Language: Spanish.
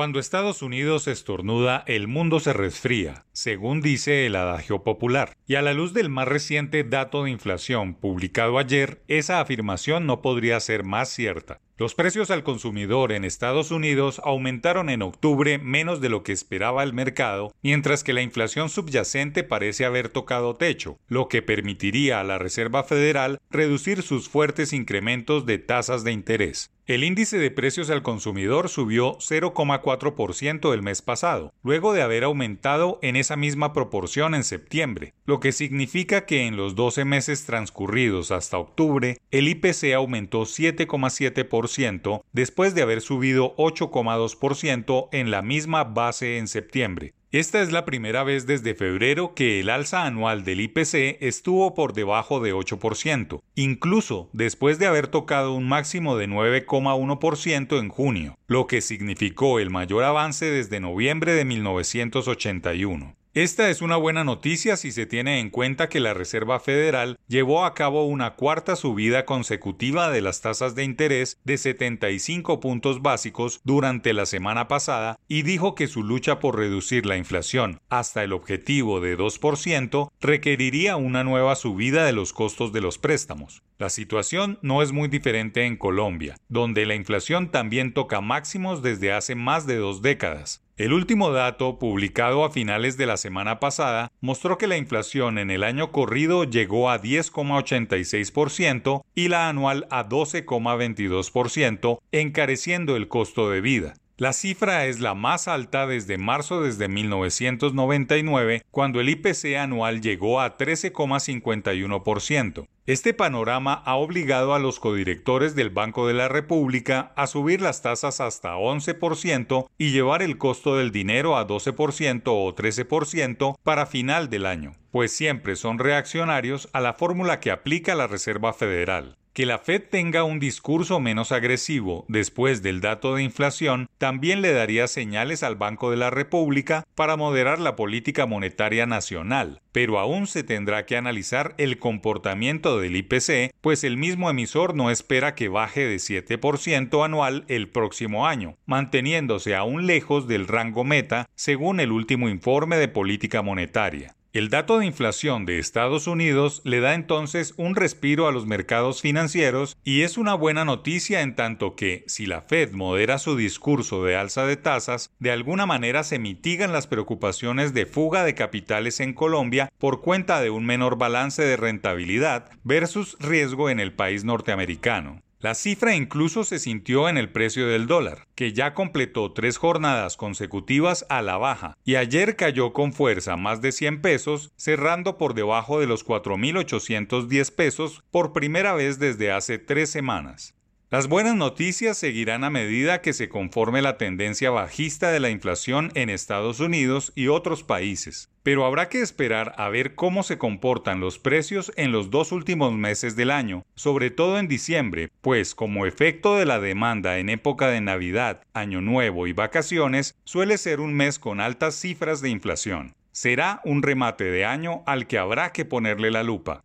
Cuando Estados Unidos estornuda, el mundo se resfría, según dice el adagio popular. Y a la luz del más reciente dato de inflación publicado ayer, esa afirmación no podría ser más cierta. Los precios al consumidor en Estados Unidos aumentaron en octubre menos de lo que esperaba el mercado, mientras que la inflación subyacente parece haber tocado techo, lo que permitiría a la Reserva Federal reducir sus fuertes incrementos de tasas de interés. El índice de precios al consumidor subió 0,4% el mes pasado, luego de haber aumentado en esa misma proporción en septiembre, lo que significa que en los 12 meses transcurridos hasta octubre, el IPC aumentó 7,7% después de haber subido 8,2% en la misma base en septiembre. Esta es la primera vez desde febrero que el alza anual del IPC estuvo por debajo de 8%, incluso después de haber tocado un máximo de 9,1% en junio, lo que significó el mayor avance desde noviembre de 1981. Esta es una buena noticia si se tiene en cuenta que la Reserva Federal llevó a cabo una cuarta subida consecutiva de las tasas de interés de 75 puntos básicos durante la semana pasada y dijo que su lucha por reducir la inflación hasta el objetivo de 2% requeriría una nueva subida de los costos de los préstamos. La situación no es muy diferente en Colombia, donde la inflación también toca máximos desde hace más de dos décadas. El último dato, publicado a finales de la semana pasada, mostró que la inflación en el año corrido llegó a 10,86% y la anual a 12,22%, encareciendo el costo de vida. La cifra es la más alta desde marzo desde 1999, cuando el IPC anual llegó a 13,51%. Este panorama ha obligado a los codirectores del Banco de la República a subir las tasas hasta 11% y llevar el costo del dinero a 12% o 13% para final del año, pues siempre son reaccionarios a la fórmula que aplica la Reserva Federal. Que la Fed tenga un discurso menos agresivo después del dato de inflación también le daría señales al Banco de la República para moderar la política monetaria nacional, pero aún se tendrá que analizar el comportamiento del IPC, pues el mismo emisor no espera que baje de 7% anual el próximo año, manteniéndose aún lejos del rango meta según el último informe de política monetaria. El dato de inflación de Estados Unidos le da entonces un respiro a los mercados financieros y es una buena noticia en tanto que, si la Fed modera su discurso de alza de tasas, de alguna manera se mitigan las preocupaciones de fuga de capitales en Colombia por cuenta de un menor balance de rentabilidad versus riesgo en el país norteamericano. La cifra incluso se sintió en el precio del dólar, que ya completó tres jornadas consecutivas a la baja y ayer cayó con fuerza más de 100 pesos, cerrando por debajo de los 4.810 pesos por primera vez desde hace tres semanas. Las buenas noticias seguirán a medida que se conforme la tendencia bajista de la inflación en Estados Unidos y otros países, pero habrá que esperar a ver cómo se comportan los precios en los dos últimos meses del año, sobre todo en diciembre, pues como efecto de la demanda en época de Navidad, Año Nuevo y vacaciones, suele ser un mes con altas cifras de inflación. Será un remate de año al que habrá que ponerle la lupa.